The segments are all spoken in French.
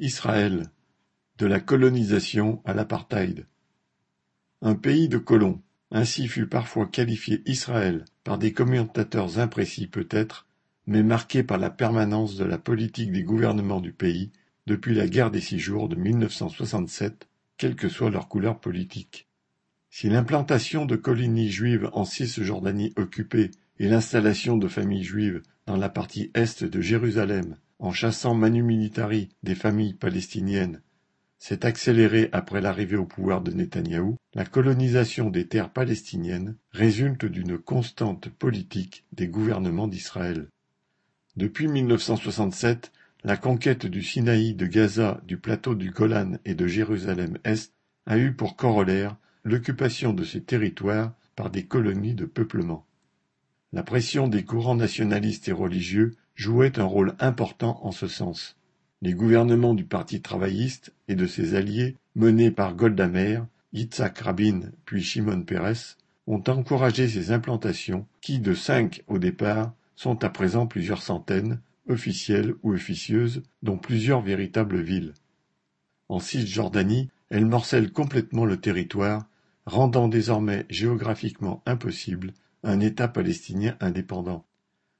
Israël, de la colonisation à l'apartheid. Un pays de colons, ainsi fut parfois qualifié Israël par des commentateurs imprécis peut-être, mais marqué par la permanence de la politique des gouvernements du pays depuis la guerre des Six Jours de 1967, quelle que soit leur couleur politique. Si l'implantation de colonies juives en Cisjordanie occupée et l'installation de familles juives dans la partie est de Jérusalem en chassant manu militari des familles palestiniennes s'est accélérée après l'arrivée au pouvoir de Netanyahou, la colonisation des terres palestiniennes résulte d'une constante politique des gouvernements d'Israël. Depuis 1967, la conquête du Sinaï, de Gaza, du plateau du Golan et de Jérusalem-Est a eu pour corollaire l'occupation de ces territoires par des colonies de peuplement. La pression des courants nationalistes et religieux jouait un rôle important en ce sens. Les gouvernements du Parti travailliste et de ses alliés, menés par Golda Meir, Yitzhak Rabin puis Shimon Peres, ont encouragé ces implantations qui, de cinq au départ, sont à présent plusieurs centaines, officielles ou officieuses, dont plusieurs véritables villes. En Cisjordanie, elles morcellent complètement le territoire, rendant désormais géographiquement impossible un État palestinien indépendant.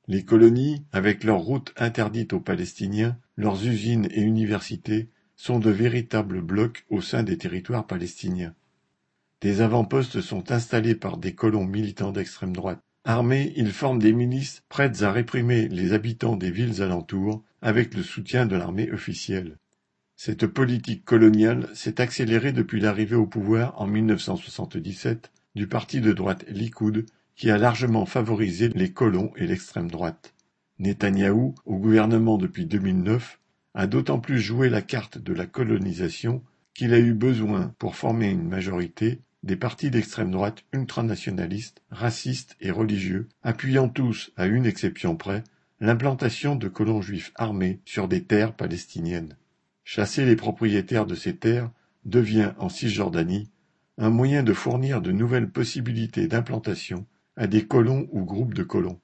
Les colonies, avec leurs routes interdites aux Palestiniens, leurs usines et universités, sont de véritables blocs au sein des territoires palestiniens. Des avant-postes sont installés par des colons militants d'extrême droite. Armés, ils forment des milices prêtes à réprimer les habitants des villes alentours avec le soutien de l'armée officielle. Cette politique coloniale s'est accélérée depuis l'arrivée au pouvoir en 1977 du parti de droite Likoud qui a largement favorisé les colons et l'extrême droite. Netanyahou, au gouvernement depuis 2009, a d'autant plus joué la carte de la colonisation qu'il a eu besoin, pour former une majorité, des partis d'extrême droite ultranationalistes, racistes et religieux, appuyant tous, à une exception près, l'implantation de colons juifs armés sur des terres palestiniennes. Chasser les propriétaires de ces terres devient, en Cisjordanie, un moyen de fournir de nouvelles possibilités d'implantation à des colons ou groupes de colons.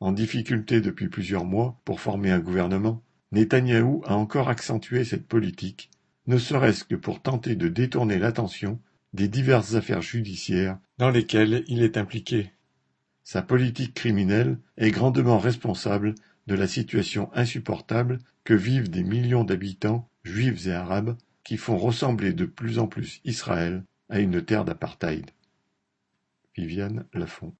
En difficulté depuis plusieurs mois pour former un gouvernement, Netanyahou a encore accentué cette politique, ne serait-ce que pour tenter de détourner l'attention des diverses affaires judiciaires dans lesquelles il est impliqué. Sa politique criminelle est grandement responsable de la situation insupportable que vivent des millions d'habitants, juifs et arabes, qui font ressembler de plus en plus Israël à une terre d'apartheid. Viviane Lafont